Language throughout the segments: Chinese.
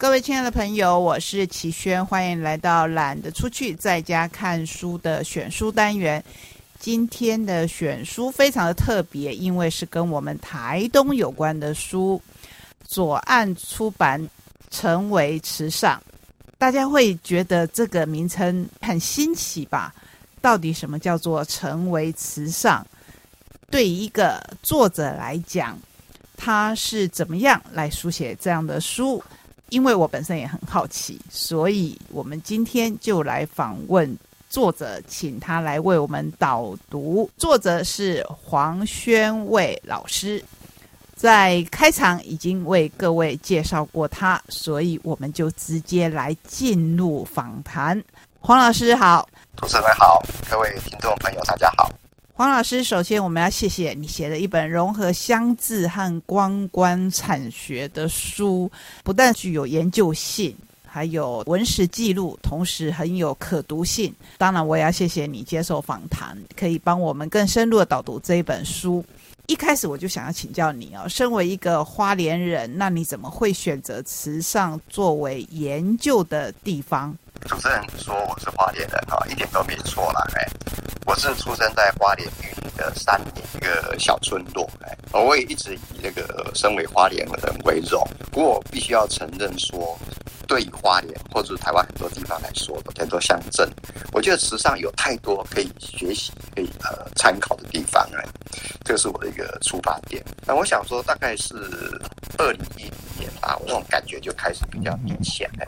各位亲爱的朋友，我是齐轩，欢迎来到懒得出去在家看书的选书单元。今天的选书非常的特别，因为是跟我们台东有关的书。左岸出版《成为慈上》，大家会觉得这个名称很新奇吧？到底什么叫做成为慈上？对一个作者来讲，他是怎么样来书写这样的书？因为我本身也很好奇，所以我们今天就来访问作者，请他来为我们导读。作者是黄宣卫老师，在开场已经为各位介绍过他，所以我们就直接来进入访谈。黄老师好，主持人好，各位听众朋友大家好。黄老师，首先我们要谢谢你写的一本融合乡志和观光产学的书，不但具有研究性，还有文史记录，同时很有可读性。当然，我也要谢谢你接受访谈，可以帮我们更深入的导读这一本书。一开始我就想要请教你哦，身为一个花莲人，那你怎么会选择慈上作为研究的地方？主持人说我是花莲人哈，一点都没错啦。哎，我是出生在花莲玉里的山里一个小村落，哎，我也一直以那个身为花莲人为荣。不过我必须要承认说，对于花莲或者台湾很多地方来说，很多乡镇，我觉得时尚有太多可以学习、可以呃参考的地方哎，这是我的一个出发点。那我想说，大概是二零一零年吧，我那种感觉就开始比较明显哎。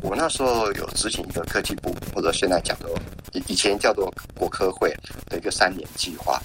我那时候有执行一个科技部，或者现在讲的以以前叫做国科会的一个三年计划。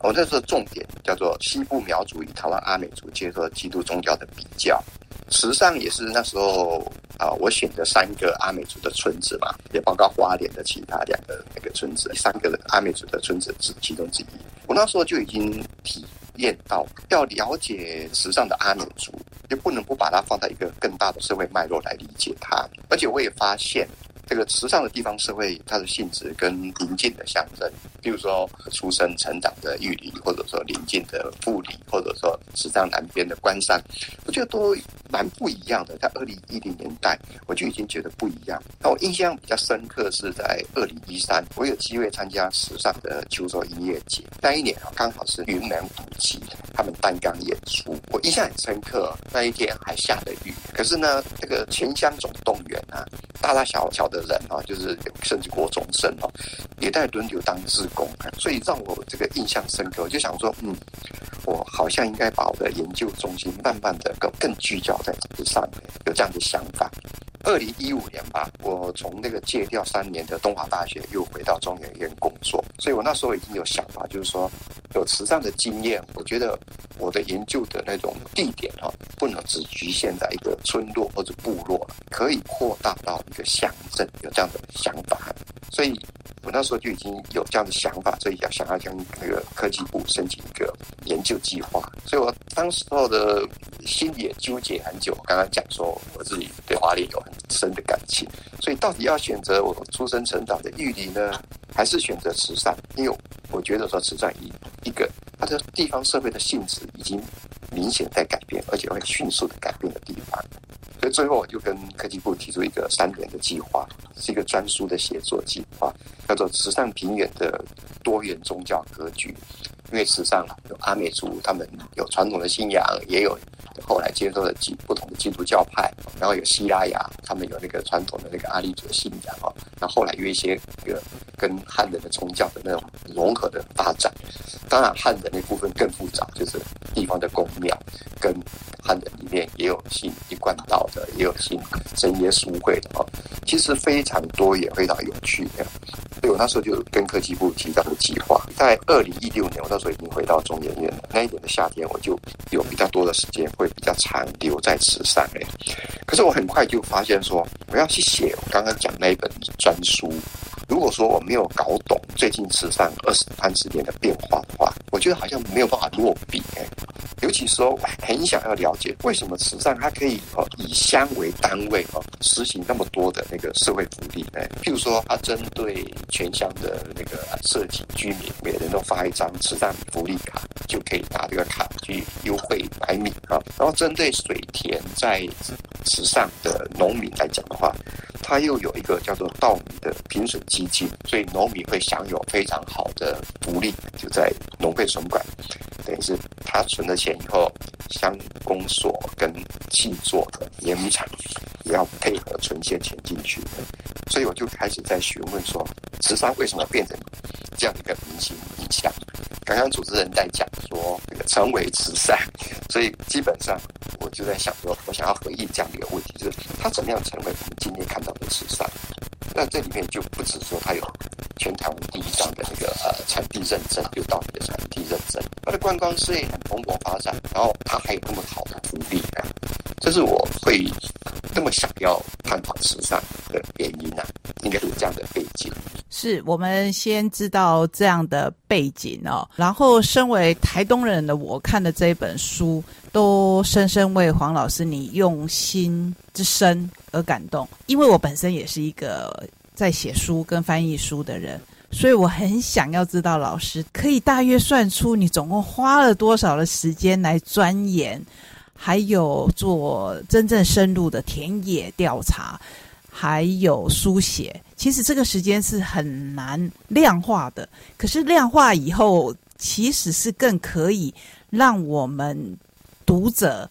我那时候重点叫做西部苗族与台湾阿美族接受基督宗教的比较。实际上也是那时候啊，我选择三个阿美族的村子嘛，也包括花莲的其他两个那个村子，三个阿美族的村子是其中之一。我那时候就已经提验到，要了解时尚的阿美族，就不能不把它放在一个更大的社会脉络来理解它。而且我也发现。这个时尚的地方社会，它的性质跟邻近的乡镇，比如说出生成长的玉里，或者说邻近的富里，或者说时尚南边的关山，我觉得都蛮不一样的。在二零一零年代，我就已经觉得不一样。那我印象比较深刻是在二零一三，我有机会参加时尚的秋收音乐节，那一年啊刚好是云南古籍他们单纲演出，我印象很深刻。那一天还下着雨，可是呢，这个全乡总动员啊，大大小小的。人啊，就是甚至国中生哦，也在轮流当志工，所以让我这个印象深刻。我就想说，嗯，我好像应该把我的研究中心慢慢的更更聚焦在这上面，有这样的想法。二零一五年吧，我从那个借调三年的东华大学，又回到中研院工作，所以我那时候已经有想法，就是说有慈善的经验，我觉得我的研究的那种地点哈，不能只局限在一个村落或者部落，可以扩大到一个乡镇，有这样的想法，所以。我那时候就已经有这样的想法，所以要想要跟那个科技部申请一个研究计划，所以我当时候的心里也纠结很久。我刚刚讲说我自己对华联有很深的感情，所以到底要选择我出生成长的玉里呢，还是选择慈善？因为我觉得说慈善一一个它的地方社会的性质已经明显在改变，而且会迅速的改变的地方。所以最后我就跟科技部提出一个三年的计划，是一个专书的写作计划，叫做“慈善平原的多元宗教格局”。因为慈善有阿美族，他们有传统的信仰，也有后来接受了基不同的基督教派，然后有希拉雅，他们有那个传统的那个阿利族信仰哦。那后来有一些个跟汉人的宗教的那种融合的发展。当然，汉人那部分更复杂，就是地方的宫庙跟。汉人里面也有信一贯道的，也有信神耶稣会的哦。其实非常多，也非常有趣的。所以我那时候就跟科技部提到的计划，在二零一六年，我那时候已经回到中研院了。那一年的夏天，我就有比较多的时间，会比较长留在慈善诶。可是我很快就发现说，我要去写我刚刚讲那一本专书。如果说我没有搞懂最近慈善二十三十年的变化的话，我觉得好像没有办法落笔哎。尤其说，很想要了解为什么慈善它可以哦以乡为单位哦，实行那么多的那个社会福利，哎，譬如说，它针对全乡的那个社区居民，每人都发一张慈善福利卡，就可以拿这个卡去优惠买米啊。然后针对水田在慈善的农民来讲的话，他又有一个叫做稻米的平损基金，所以农民会享有非常好的福利，就在农会存管，等于是他存了钱以后，乡公所跟气作的碾米厂也要配合存些钱进去，所以我就开始在询问说，慈善为什么变成这样一个明星影响？刚刚主持人在讲说，这个成为慈善，所以基本上就在想说，我想要回应这样的一个问题，就是他怎么样成为我们今天看到的慈善？那这里面就不止说他有全台湾第一张的那个呃产地认证，就稻米的产地认证，它的观光事业很蓬勃发展，然后它还有那么好的福利啊，这是我会那么想要探讨时尚的原因啊，应该有这样的背景。是我们先知道这样的背景哦，然后身为台东人的我看的这一本书，都深深为黄老师你用心之深而感动。因为我本身也是一个在写书跟翻译书的人，所以我很想要知道老师可以大约算出你总共花了多少的时间来钻研，还有做真正深入的田野调查。还有书写，其实这个时间是很难量化的。可是量化以后，其实是更可以让我们读者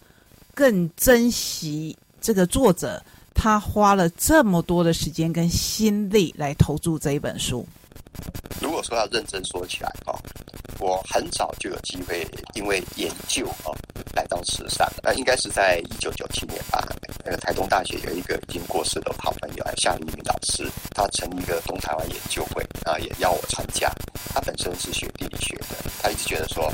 更珍惜这个作者，他花了这么多的时间跟心力来投注这一本书。如果说要认真说起来啊，我很早就有机会因为研究啊来到慈善，那应该是在一九九七年吧。那个台东大学有一个已经过世的好朋友，夏立明老师，他成立一个东台湾研究会啊，也邀我参加。他本身是学地理学的，他一直觉得说，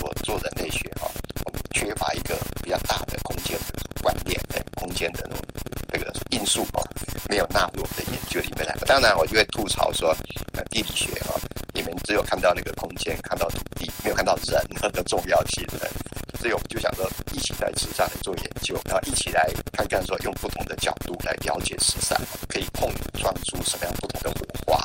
我做人类学哈，我们缺乏一个比较大的空间观念，对空间的那种因素哦，没有纳入我的研究里面来。当然，我就会吐槽说，呃，地理学啊，你们只有看到那个空间，看到土地，没有看到人 的重要性。所以我们就想说，一起在慈善来做研究，然后一起来看看说，用不同的角度来了解慈善，可以碰撞出什么样不同的火花。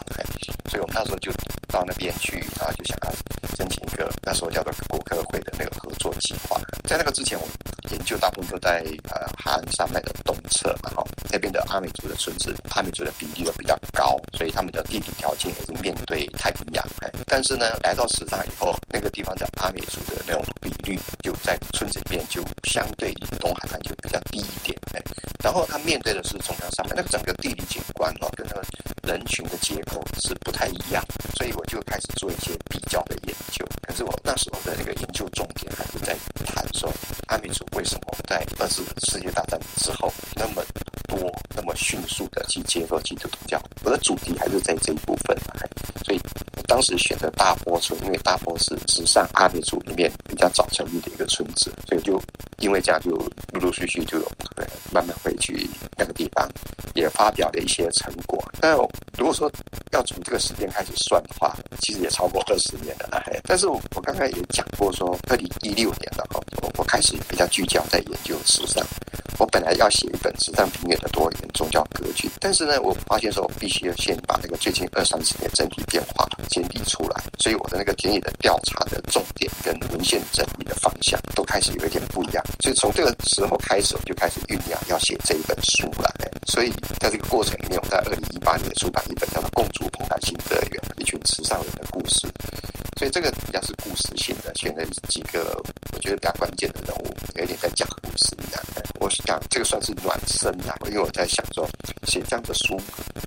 所以我们那时候就到那边去，然后就想要申请一个那时候叫做国科会的那个合作计划。在那个之前，我们研究大部分都在呃哈恩山脉的东侧嘛，哈，那边的阿美族的村子，阿美族的比例都比较高，所以他们的地理条件也是面对太平洋。但是呢，来到慈善以后，那个地方叫阿美族的那种比率就在村子里面就相对于东海岸就比较低一点。哎，然后它面对的是中央山脉，那整个地理景观哦，跟那个人群的结构是不太一样，所以我就开始做一些比较的研究。可是我那时候的那个研究重点还是在谈说阿美族为什么在二次世界大战之后那么多、那么迅速的去接受基督教。我的主题还是在这一部分，所以当时选择大坡村，因为大坡是时尚阿美族里面比较早成立的一个村子，所以就因为这样就陆陆续续就有慢慢回去那个地方，也发表了一些成果。但如果说要从这个时间开始算的话，其实也超过二十年了。但是我我刚才也讲过，说二零一六年了哈，我开始比较聚焦在研究时尚。我本来要写一本时尚平面的多元宗教格局，但是呢，我发现说我必须要先把那个最近二三十年整体变化建立出来，所以我的那个田野的调查的重点跟文献整理的方向都开始有一点不一样。所以从这个时候开始，我就开始酝酿要写这一本书了。所以在这个过程里面，我在二零一八年出版一本叫做《共筑蓬莱新乐园》，一群慈善人的故事。所以这个比较是故事性的，选了几个我觉得比较关键的人物，有点在讲故事一样。我想这个算是暖身啊，因为我在想说写这样的书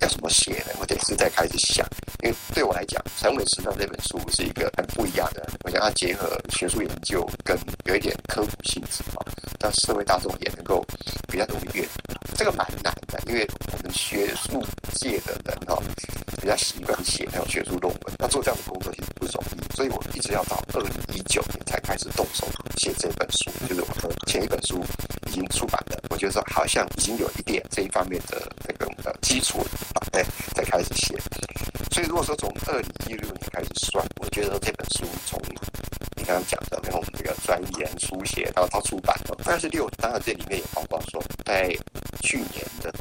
要怎么写呢？我得是在开始想，因为对我来讲，《陈伟时尚》这本书是一个很不一样的，我想要结合学术研究跟有一点科普性质啊，让社会大众也能够比较容易阅读。这个蛮难的，因为我们学术界的人哈比较习惯写那种学术论文，要做这样的工作其实不容易。所以我一直要到二零一九年才开始动手写这本书，就是我的前一本书已经出版了，我觉得说好像已经有一点这一方面的那个呃基础了，哎，才开始写。所以如果说从二零一六年开始算，我觉得这本书从刚刚讲的然后我们这个专研书写，然后到出版的，大概是六。当然这里面也包括说，在去年的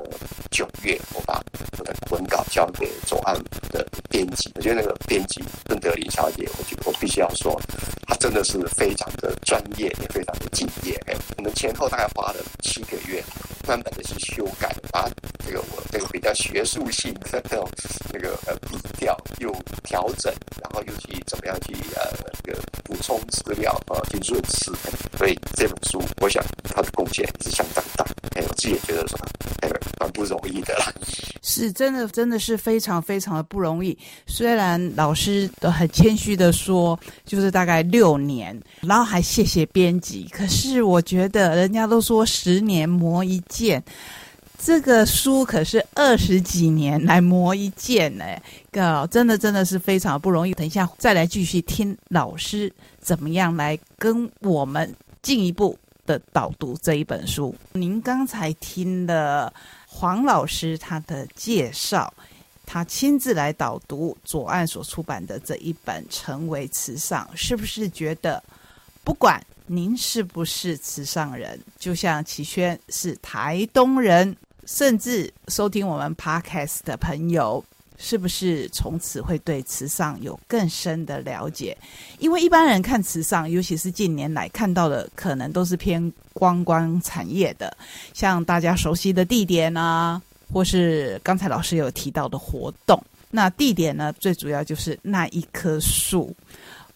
九月，我把我的文稿交给左岸的编辑，我觉得那个编辑邓德林小姐，我觉得我必须要说，她真的是非常的专业，也非常的敬业。哎，我们前后大概花了七个月，专门的去修改，把这个我这个比较学术性的这种那个呃笔调又调整，然后又去怎么样去呃这个补充资料啊，去润饰。所以这本书，我想它的贡献是相当大。哎，我自己也觉得说，哎，蛮不容易的啦。是真的，真的是非常非常的不容易。虽然老师都很谦虚的说，就是大概六年，然后还谢谢编辑。可是我觉得，人家都说十年磨一剑。这个书可是二十几年来磨一剑呢，个真的真的是非常不容易。等一下再来继续听老师怎么样来跟我们进一步的导读这一本书。您刚才听了黄老师他的介绍，他亲自来导读左岸所出版的这一本《成为慈善》，是不是觉得不管您是不是慈善人，就像齐轩是台东人？甚至收听我们 podcast 的朋友，是不是从此会对慈善有更深的了解？因为一般人看慈善，尤其是近年来看到的，可能都是偏观光产业的，像大家熟悉的地点啊，或是刚才老师有提到的活动。那地点呢，最主要就是那一棵树。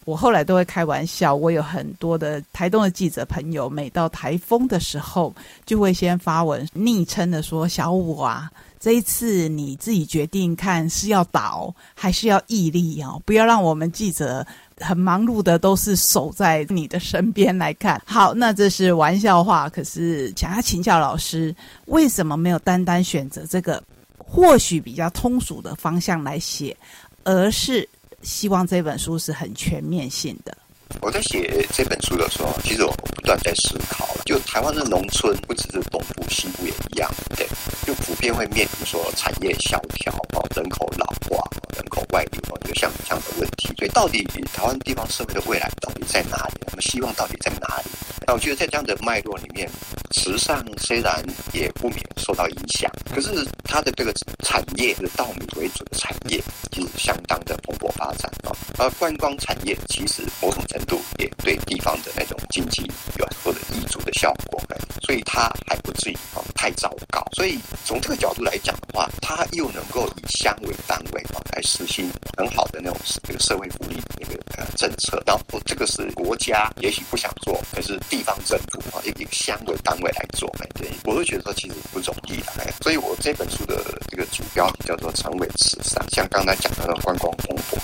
我后来都会开玩笑，我有很多的台东的记者朋友，每到台风的时候，就会先发文昵称的说：“小五啊，这一次你自己决定看是要倒还是要屹立哦，不要让我们记者很忙碌的都是守在你的身边来看。”好，那这是玩笑话，可是想要请教老师，为什么没有单单选择这个或许比较通俗的方向来写，而是？希望这本书是很全面性的。我在写这本书的时候，其实我不断在思考，就台湾的农村不只是东部、西部也一样，对，就普遍会面临说产业萧条啊、人口老化、人口外流啊，就像这样的问题。所以，到底台湾地方社会的未来到底在哪里？我们希望到底在哪里？那我觉得在这样的脉络里面，时尚虽然也不免受到影响，可是它的这个产业是稻米为主的产业，其实相当的蓬勃发展啊。而观光产业其实某种程度也对地方的那种经济有很多的益助的效果，所以它还不至于啊太糟糕。所以从这个角度来讲的话，它又能够以乡为单位啊来实行很好的那种这个社会福利那个呃政策。然后这个是国家也许不想做，可是地方政府啊以乡为单位来做，哎，对我会觉得说其实不容易的。所以我这本书的这个主标题叫做“成为慈善”，像刚才讲的观光蓬勃，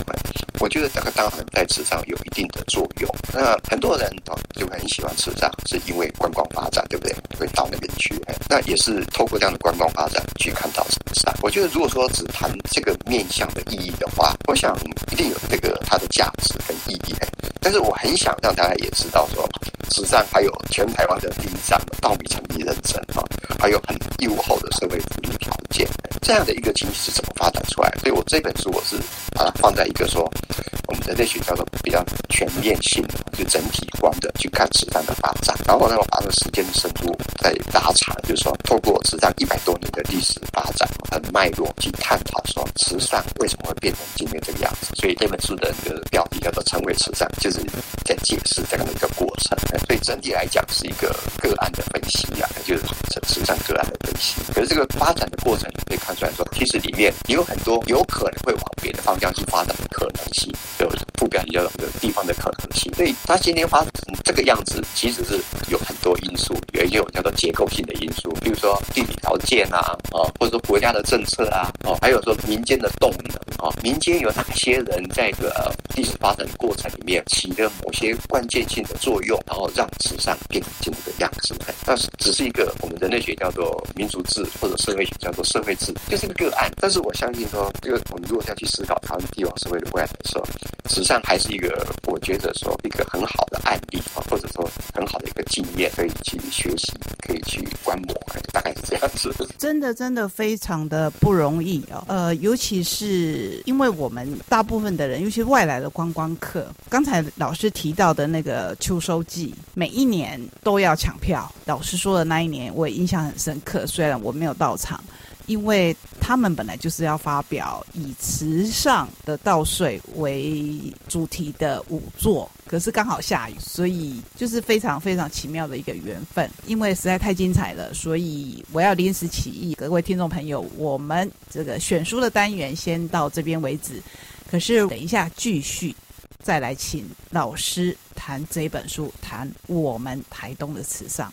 我觉得这个当然在慈善有一定的作用。那很多人哦就很喜欢慈善，是因为观光发展，对不对？会到那边去，那也是透过这样的观光发展去看到慈善。我觉得如果说只谈这个面向的意义的话，我想一定有这个它的价值跟意义。但是我很想让大家也知道说，慈善还有全台湾的第一站稻米产地认证啊，还有很优厚的社会福利条件，这样的一个经济是怎么发展出来？所以我这本书我是把它放在一个说。you 我们人类学叫做比较全面性，就整体观的去看慈善的发展。然后呢，我把这个时间的深度再拉长，就是说，透过慈善一百多年的历史发展和脉络去探讨，说慈善为什么会变成今天这个样子。所以这本书的这个标题叫做《成为慈善》，就是在解释这样的一个过程。所以整体来讲是一个个案的分析啊，就是慈善个案的分析。可是这个发展的过程，你可以看出来说，其实里面也有很多有可能会往别的方向去发展的可能性。有副标题叫做“地方的可能性”，所以它今天发展成这个样子，其实是有很多因素，也有叫做结构性的因素，比如说地理条件啊，哦，或者说国家的政策啊，哦，还有说民间的动能啊，民间有哪些人在个历史发展过程里面起了某些关键性的作用，然后让慈善变成这个样子。那是只是一个我们人类学叫做民族志，或者社会学叫做社会志，就是一个个案。但是我相信说，这个我们如果要去思考台湾帝王社会的未来的时候，实际上还是一个，我觉得说一个很好的案例啊，或者说很好的一个经验，可以去学习，可以去观摩，大概是这样子。真的，真的非常的不容易哦。呃，尤其是是因为我们大部分的人，尤其是外来的观光客，刚才老师提到的那个秋收季，每一年都要抢票。老师说的那一年，我也印象很深刻，虽然我没有到场。因为他们本来就是要发表以慈上的稻穗为主题的舞作，可是刚好下雨，所以就是非常非常奇妙的一个缘分。因为实在太精彩了，所以我要临时起意，各位听众朋友，我们这个选书的单元先到这边为止。可是等一下继续再来请老师谈这本书，谈我们台东的慈上。